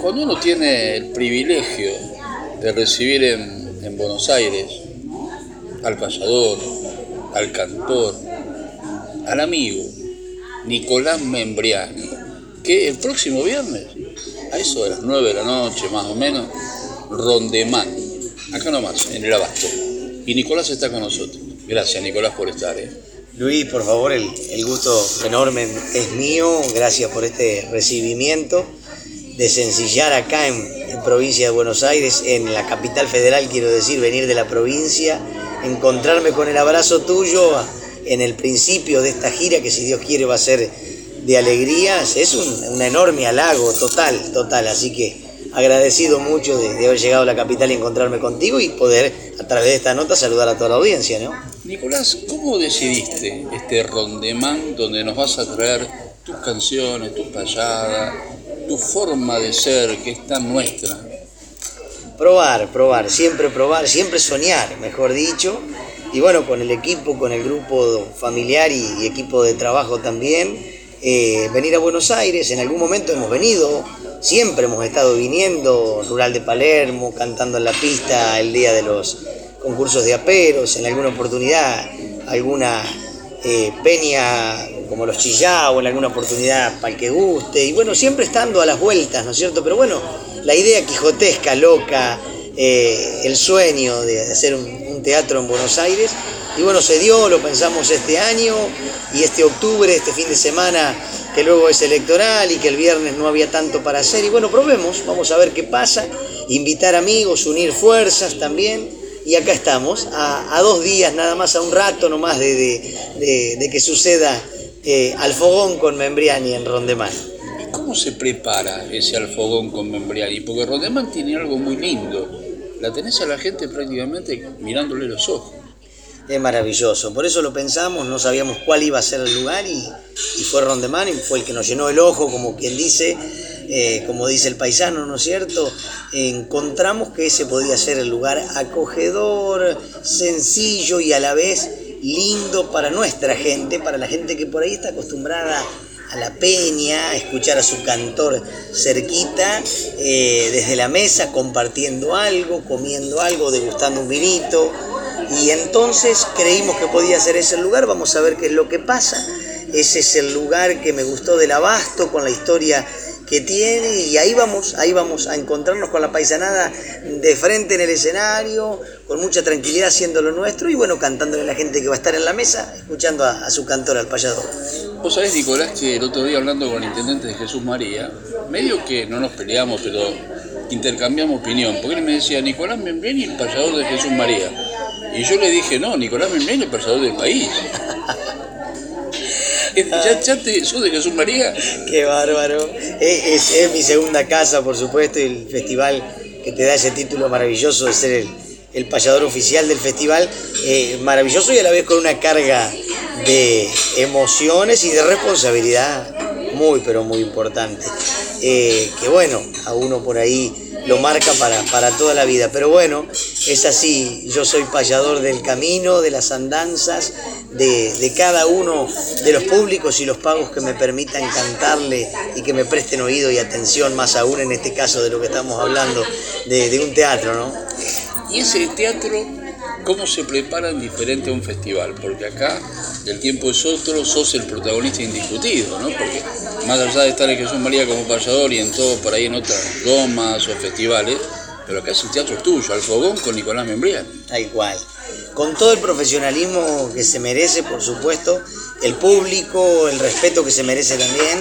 Cuando uno tiene el privilegio de recibir en, en Buenos Aires al payador, al cantor, al amigo Nicolás Membriani, que el próximo viernes, a eso de las 9 de la noche más o menos, Rondemán, acá nomás, en el Abasto. Y Nicolás está con nosotros. Gracias Nicolás por estar. ¿eh? Luis, por favor, el, el gusto enorme es mío. Gracias por este recibimiento de sencillar acá en, en, provincia de Buenos Aires, en la capital federal, quiero decir, venir de la provincia, encontrarme con el abrazo tuyo en el principio de esta gira, que si Dios quiere va a ser de alegrías, es un, un enorme halago, total, total. Así que agradecido mucho de, de, haber llegado a la capital y encontrarme contigo y poder a través de esta nota saludar a toda la audiencia, ¿no? Nicolás, ¿cómo decidiste este rondemán donde nos vas a traer tus canciones, tus payadas, tu forma de ser que es tan nuestra? Probar, probar, siempre probar, siempre soñar, mejor dicho. Y bueno, con el equipo, con el grupo familiar y, equipo de trabajo también, eh, venir a Buenos Aires, en algún momento hemos venido, siempre hemos estado viniendo, Rural de Palermo, cantando en la pista el día de los concursos de aperos, en alguna oportunidad alguna eh, peña como los Chillao, en alguna oportunidad para el que guste, y bueno, siempre estando a las vueltas, ¿no es cierto? Pero bueno, la idea quijotesca, loca, eh, el sueño de hacer un, teatro en Buenos Aires, y bueno, se dio, lo pensamos este año, y este octubre, este fin de semana, que luego es electoral y que el viernes no había tanto para hacer, y bueno, probemos, vamos a ver qué pasa, invitar amigos, unir fuerzas también, y acá estamos, a, a, dos días nada más, a un rato nomás de, de, de, de que suceda eh, Alfogón con Membriani en Rondemán. ¿Cómo se prepara ese Alfogón con Membriani? Porque Rondemán tiene algo muy lindo, la tenés a la gente prácticamente mirándole los ojos. Es maravilloso, por eso lo pensamos, no sabíamos cuál iba a ser el lugar y, y fue Rondemán y fue el que nos llenó el ojo, como quien dice, eh, como dice el paisano, ¿no es cierto? encontramos que ese podía ser el lugar acogedor, sencillo y a la vez lindo para nuestra gente, para la gente que por ahí está acostumbrada a la peña, a escuchar a su cantor cerquita, eh, desde la mesa, compartiendo algo, comiendo algo, degustando un vinito. Y entonces creímos que podía ser ese lugar, vamos a ver qué es lo que pasa. Ese es el lugar que me gustó del abasto, con la historia que tiene y ahí vamos, ahí vamos a encontrarnos con la paisanada de frente en el escenario, con mucha tranquilidad haciendo lo nuestro y bueno, cantándole a la gente que va a estar en la mesa, escuchando a, a su cantor, al payador. Vos sabés, Nicolás, que el otro día hablando con el intendente de Jesús María, medio que no nos peleamos, pero intercambiamos opinión, porque él me decía, Nicolás Membriani, el payador de Jesús María. Y yo le dije, no, Nicolás Membriani, el payador del país. ¿Ya, ya te, sos de Jesús María? Qué bárbaro. Es, es, es, mi segunda casa, por supuesto, y el festival que te da ese título maravilloso de ser el, el payador oficial del festival, eh, maravilloso y a la vez con una carga de emociones y de responsabilidad muy, pero muy importante. Eh, que bueno, a uno por ahí lo marca para, para toda la vida. Pero bueno, es así, yo soy payador del camino, de las andanzas, de, de, cada uno de los públicos y los pagos que me permitan cantarle y que me presten oído y atención, más aún en este caso de lo que estamos hablando, de, de un teatro, ¿no? Y ese teatro, ¿cómo se prepara en diferente a un festival? Porque acá el tiempo es otro, sos el protagonista indiscutido, ¿no? Porque más allá de estar en Jesús María como payador y en todo por ahí en otras gomas o festivales, pero acá es el teatro tuyo, al fogón con Nicolás Membrián. Tal cual. Con todo el profesionalismo que se merece, por supuesto, el público, el respeto que se merece también,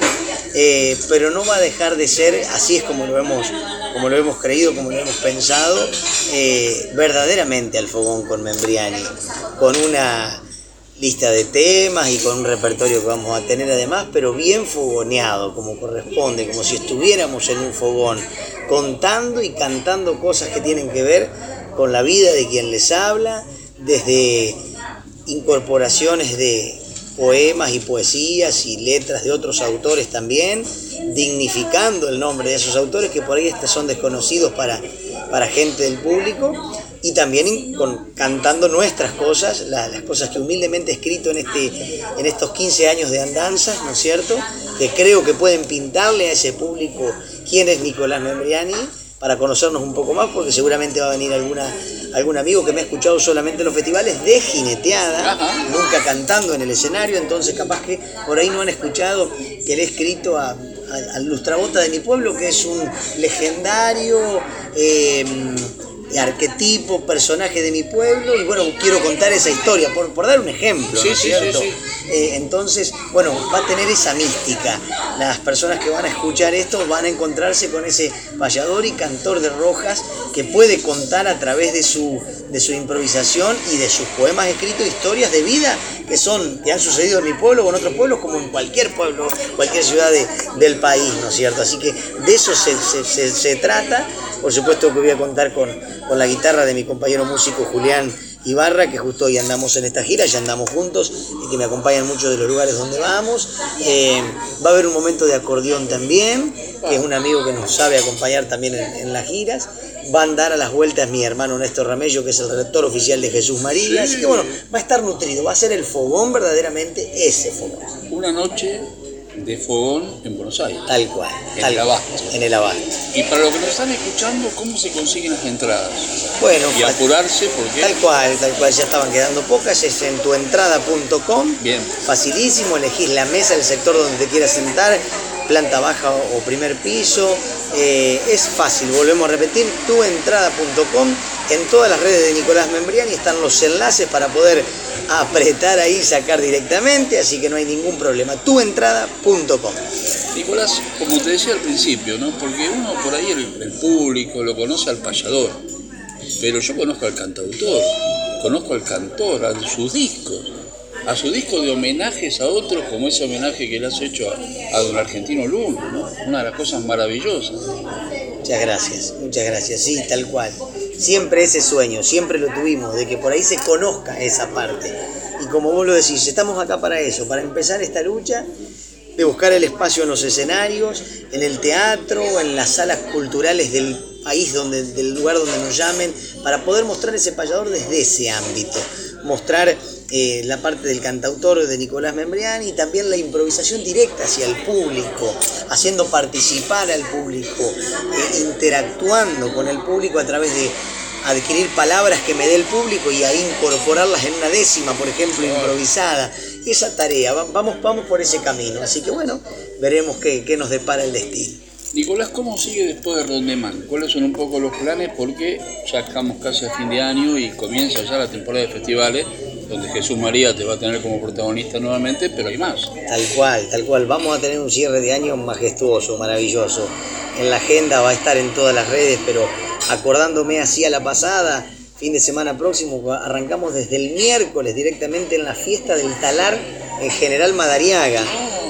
eh, pero no va a dejar de ser, así es como lo hemos, como lo hemos creído, como lo hemos pensado, eh, verdaderamente al fogón con Membriani, con una lista de temas y con un repertorio que vamos a tener además, pero bien fogoneado, como corresponde, como si estuviéramos en un fogón, contando y cantando cosas que tienen que ver con la vida de quien les habla, desde incorporaciones de poemas y poesías y letras de otros autores también, dignificando el nombre de esos autores que por ahí son desconocidos para, para gente del público y también con, cantando nuestras cosas, la, las cosas que humildemente he escrito en, este, en estos 15 años de andanzas, ¿no es cierto? Que creo que pueden pintarle a ese público quién es Nicolás Membriani para conocernos un poco más, porque seguramente va a venir alguna, algún amigo que me ha escuchado solamente en los festivales de jineteada, nunca cantando en el escenario, entonces capaz que por ahí no han escuchado que le he escrito a, al Lustrabota de mi pueblo, que es un legendario... Eh, arquetipo, personaje de mi pueblo, y bueno, quiero contar esa historia, por, dar un ejemplo, ¿no es cierto? Eh, entonces, bueno, va a tener esa mística. Las personas que van a escuchar esto van a encontrarse con ese vallador y cantor de Rojas que puede contar a través de su, de su improvisación y de sus poemas escritos historias de vida que son, que han sucedido en mi pueblo o en otros pueblos, como en cualquier pueblo, cualquier ciudad del país, ¿no es cierto? Así que de eso se, se trata. Por supuesto que voy a contar con, con la guitarra de mi compañero músico Julián Ibarra, que justo hoy andamos en esta gira, ya andamos juntos y que me acompañan muchos de los lugares donde vamos. Eh, va a haber un momento de acordeón también, que es un amigo que nos sabe acompañar también en, las giras. Va a andar a las vueltas mi hermano Néstor Ramello, que es el rector oficial de Jesús María. Así que bueno, va a estar nutrido, va a ser el fogón verdaderamente ese fogón. Una noche de fogón en Buenos Aires. Tal cual. En el Abasto. En el Abasto. Y para los que nos están escuchando, ¿cómo se consiguen las entradas? Bueno, y apurarse porque... Tal cual, tal cual, ya estaban quedando pocas, es en tuentrada.com. Bien. Facilísimo, elegís la mesa, el sector donde te quieras sentar, planta baja o primer piso. Eh, es fácil, volvemos a repetir, tuentrada.com. En todas las redes de Nicolás Membriani están los enlaces para poder apretar ahí y sacar directamente, así que no hay ningún problema. Tuentrada.com. Nicolás, como te decía al principio, ¿no? Porque uno por ahí, el, público, lo conoce al payador, pero yo conozco al cantautor, conozco al cantor, a sus discos, a su disco de homenajes a otros, como ese homenaje que le has hecho a, don Argentino Luna, ¿no? Una de las cosas maravillosas. Muchas gracias, muchas gracias, sí, tal cual siempre ese sueño, siempre lo tuvimos, de que por ahí se conozca esa parte. Y como vos lo decís, estamos acá para eso, para empezar esta lucha de buscar el espacio en los escenarios, en el teatro, en las salas culturales del país, donde, del lugar donde nos llamen, para poder mostrar ese payador desde ese ámbito. Mostrar eh, la parte del cantautor de Nicolás Membriani y también la improvisación directa hacia el público, haciendo participar al público, eh, interactuando con el público a través de adquirir palabras que me dé el público y ahí incorporarlas en una décima, por ejemplo, improvisada. Esa tarea, vamos, vamos por ese camino. Así que bueno, veremos qué, qué nos depara el destino. Nicolás, ¿cómo sigue después de Rondemán? ¿Cuáles son un poco los planes? Porque ya estamos casi a fin de año y comienza ya la temporada de festivales donde Jesús María te va a tener como protagonista nuevamente, pero hay más. Tal cual, tal cual. Vamos a tener un cierre de año majestuoso, maravilloso. En la agenda va a estar en todas las redes, pero acordándome así a la pasada, fin de semana próximo, arrancamos desde el miércoles directamente en la fiesta del talar en General Madariaga,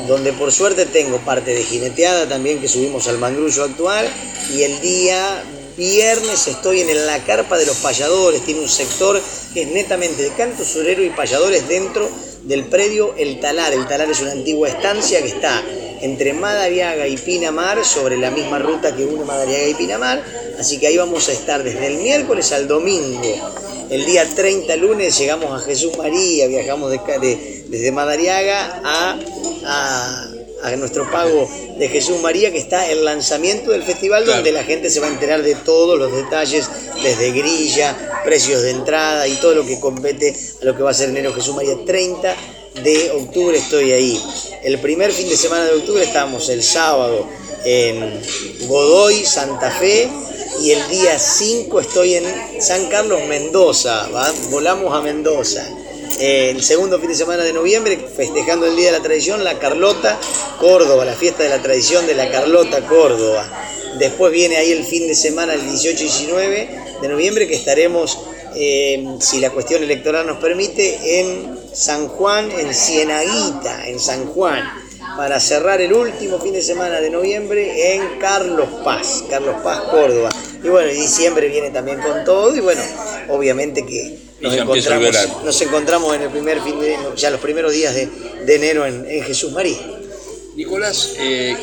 donde por suerte tengo parte de jineteada también que subimos al mangrullo actual y el día viernes estoy en la carpa de los payadores, tiene un sector que es netamente de canto surero y payadores dentro del predio El Talar. El Talar es una antigua estancia que está entre Madariaga y Pinamar, sobre la misma ruta que une Madariaga y Pinamar. Así que ahí vamos a estar desde el miércoles al domingo. El día 30 lunes llegamos a Jesús María, viajamos desde Madariaga a, a nuestro pago de Jesús María, que está el lanzamiento del festival, donde la gente se va a enterar de todos los detalles, desde grilla, precios de entrada y todo lo que compete a lo que va a ser enero Jesús María 30 de octubre estoy ahí. El primer fin de semana de octubre estamos el sábado en Godoy, Santa Fe, y el día 5 estoy en San Carlos, Mendoza, volamos a Mendoza el segundo fin de semana de noviembre, festejando el Día de la Tradición, la Carlota Córdoba, la fiesta de la tradición de la Carlota Córdoba. Después viene ahí el fin de semana, el 18 y 19 de noviembre, que estaremos, eh, si la cuestión electoral nos permite, en San Juan, en Cienaguita, en San Juan, para cerrar el último fin de semana de noviembre en Carlos Paz, Carlos Paz, Córdoba. Y bueno, diciembre viene también con todo, y bueno, obviamente que nos, encontramos, nos encontramos en el primer fin de, ya los primeros días de, enero en, Jesús María. Nicolás,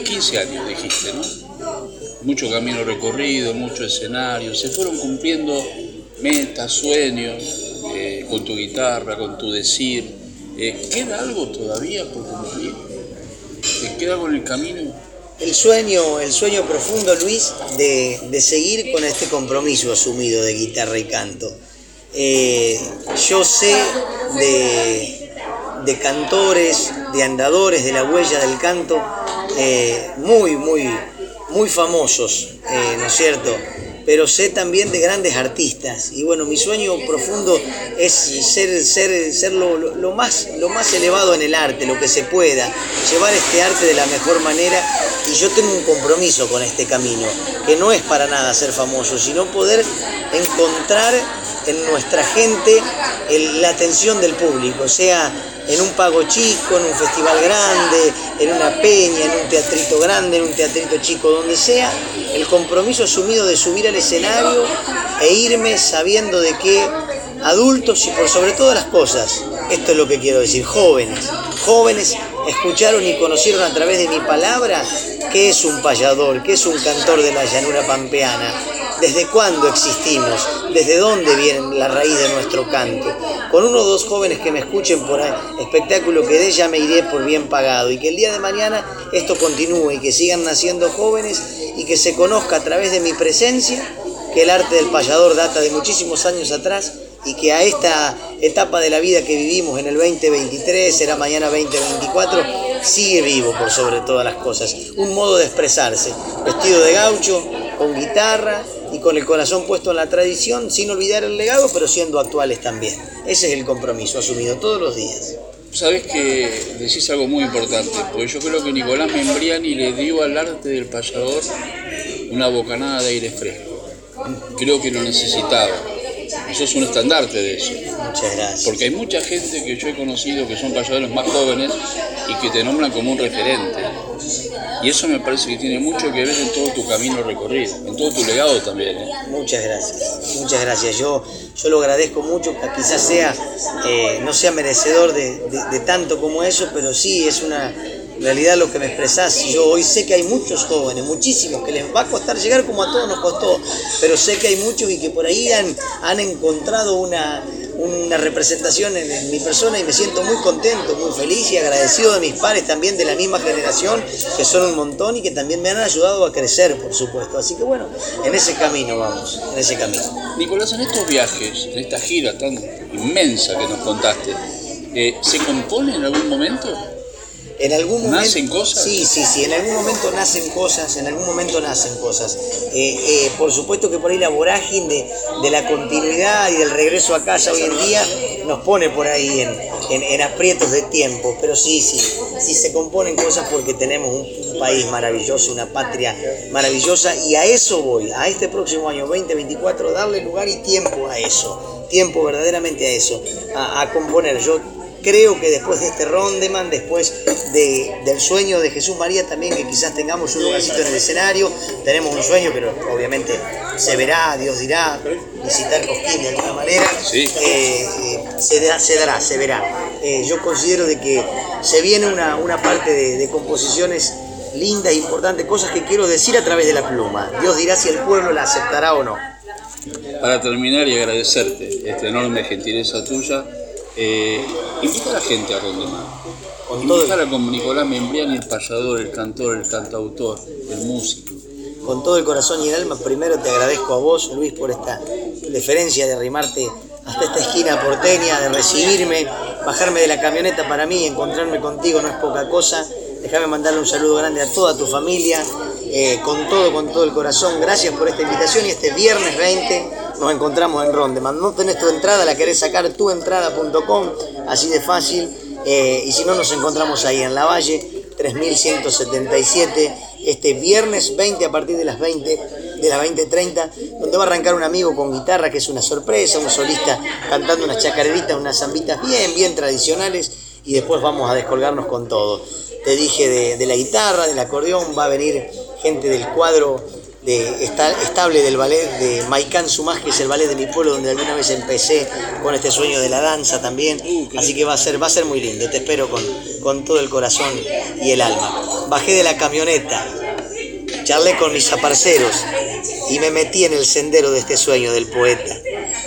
15 eh, años dijiste, ¿no? Mucho camino recorrido, mucho escenario, se fueron cumpliendo metas, sueños, eh, con tu guitarra, con tu decir. Eh, ¿Queda algo todavía por cumplir? ¿Te queda algo en el camino? el sueño, el sueño profundo, Luis, de, de seguir con este compromiso asumido de guitarra y canto. Eh, yo sé de, de, cantores, de andadores de la huella del canto, muy, muy, muy famosos, eh, ¿no es cierto? pero sé también de grandes artistas. Y bueno, mi sueño profundo es ser, ser, ser lo, más, lo más elevado en el arte, lo que se pueda, llevar este arte de la mejor manera. Y yo tengo un compromiso con este camino, que no es para nada ser famoso, sino poder encontrar en nuestra gente la atención del público, sea en un pago chico, en un festival grande, en una peña, en un teatrito grande, en un teatrito chico, donde sea, el compromiso asumido de subir al escenario e irme sabiendo de que adultos y por sobre todas las cosas, esto es lo que quiero decir, jóvenes, jóvenes escucharon y conocieron a través de mi palabra qué es un payador, qué es un cantor de la llanura pampeana, desde cuándo existimos, desde dónde viene la raíz de nuestro canto. Con uno o dos jóvenes que me escuchen por el espectáculo que de ya me iré por bien pagado y que el día de mañana esto continúe y que sigan naciendo jóvenes y que se conozca a través de mi presencia que el arte del payador data de muchísimos años atrás y que a esta etapa de la vida que vivimos en el 2023, será mañana 2024, sigue vivo por sobre todas las cosas. Un modo de expresarse, vestido de gaucho, con guitarra y con el corazón puesto en la tradición, sin olvidar el legado, pero siendo actuales también. Ese es el compromiso asumido todos los días. Sabes que decís algo muy importante, porque yo creo que Nicolás Membriani le dio al arte del payador una bocanada de aire fresco. Creo que lo necesitaba sos un estandarte de eso. Muchas gracias. Porque hay mucha gente que yo he conocido que son payadores más jóvenes y que te nombran como un referente. Y eso me parece que tiene mucho que ver en todo tu camino recorrido, en todo tu legado también. ¿eh? Muchas gracias, muchas gracias. Yo, yo lo agradezco mucho, quizás sea, eh, no sea merecedor de tanto como eso, pero sí es una, en realidad lo que me expresás, yo hoy sé que hay muchos jóvenes, muchísimos, que les va a costar llegar como a todos nos costó, pero sé que hay muchos y que por ahí han, han encontrado una, una representación en, mi persona y me siento muy contento, muy feliz y agradecido de mis pares también de la misma generación, que son un montón y que también me han ayudado a crecer, por supuesto. Así que bueno, en ese camino vamos, en ese camino. Nicolás, en estos viajes, en esta gira tan inmensa que nos contaste, eh, ¿se compone en algún momento? En algún momento, ¿Nacen cosas? Sí, sí, sí, en algún momento nacen cosas, en algún momento nacen cosas. Eh, eh, por supuesto que por ahí la vorágine de, la continuidad y del regreso a casa hoy en día nos pone por ahí en, aprietos de tiempo, pero sí, sí, sí se componen cosas porque tenemos un, país maravilloso, una patria maravillosa y a eso voy, a este próximo año 2024, darle lugar y tiempo a eso, tiempo verdaderamente a eso, a, a componer. Yo creo que después de este Rondeman, después de, del sueño de Jesús María también, que quizás tengamos un lugarcito en el escenario, tenemos un sueño, pero obviamente se verá, Dios dirá, visitar Cosquín de alguna manera, eh, eh, se, dará, se, dará, se verá. Eh, yo considero de que se viene una, una parte de, de composiciones lindas e importantes, cosas que quiero decir a través de la pluma. Dios dirá si el pueblo la aceptará o no. Para terminar y agradecerte esta enorme gentileza tuya, eh, invita a la gente a Rondemar. Invita con Nicolás Membriani, el payador, el cantor, el cantautor, el músico. Con todo el corazón y el alma, primero te agradezco a vos, Luis, por esta deferencia de arrimarte hasta esta esquina porteña, de recibirme, bajarme de la camioneta para mí, encontrarme contigo no es poca cosa. Déjame mandarle un saludo grande a toda tu familia, eh, con todo, con todo el corazón. Gracias por esta invitación y este viernes 20 nos encontramos en Rondeman. No tenés tu entrada, la querés sacar tuentrada.com, así de fácil. Eh, y si no, nos encontramos ahí en la Valle 3177, este viernes 20 a partir de las 20, de las 20.30, donde va a arrancar un amigo con guitarra, que es una sorpresa, un solista cantando unas chacareritas, unas zambitas bien, bien tradicionales, y después vamos a descolgarnos con todo. Te dije de, de la guitarra, del acordeón, va a venir gente del cuadro de, estable del ballet de Maikán Sumás, que es el ballet de mi pueblo, donde alguna vez empecé con este sueño de la danza también. Uh, Así que va a ser, va a ser muy lindo. Te espero con, con todo el corazón y el alma. Bajé de la camioneta, charlé con mis aparceros y me metí en el sendero de este sueño del poeta.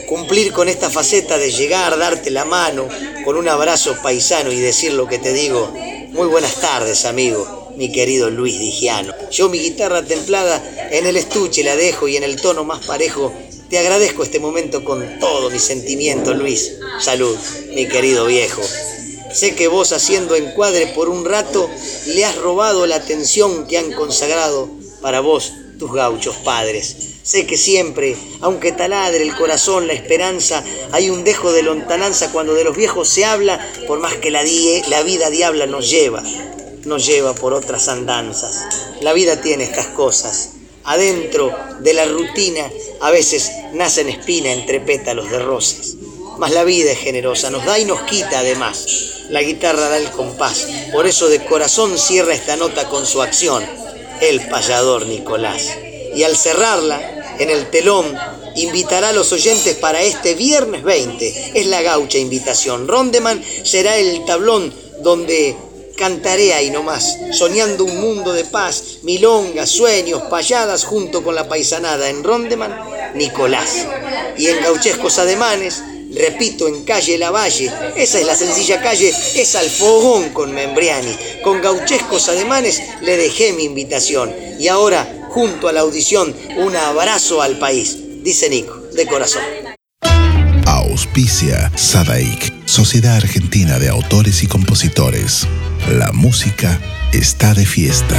Cumplir con esta faceta de llegar, darte la mano con un abrazo paisano y decir lo que te digo. Muy buenas tardes, amigo mi querido Luis Digiano. Yo mi guitarra templada en el estuche la dejo y en el tono más parejo te agradezco este momento con todo mi sentimiento, Luis. Salud, mi querido viejo. Sé que vos haciendo encuadre por un rato le has robado la atención que han consagrado para vos tus gauchos padres. Sé que siempre, aunque taladre el corazón, la esperanza, hay un dejo de lontananza cuando de los viejos se habla, por más que la, la vida diabla nos lleva, nos lleva por otras andanzas. La vida tiene estas cosas. Adentro de la rutina a veces nacen espina entre pétalos de rosas. Mas la vida es generosa, nos da y nos quita además. La guitarra da el compás, por eso de corazón cierra esta nota con su acción, el payador Nicolás. Y al cerrarla, en el telón, invitará a los oyentes para este viernes 20. Es la gaucha invitación. Rondeman será el tablón donde cantaré ahí nomás, soñando un mundo de paz, milongas, sueños, payadas junto con la paisanada. En Rondeman, Nicolás. Y en gauchescos ademanes, repito, en calle Lavalle, esa es la sencilla calle, es al fogón con Membriani. Con gauchescos ademanes le dejé mi invitación. Y ahora, junto a la audición, un abrazo al país, dice Nico, de corazón. Auspicia Sadaik, Sociedad Argentina de Autores y Compositores. La música está de fiesta.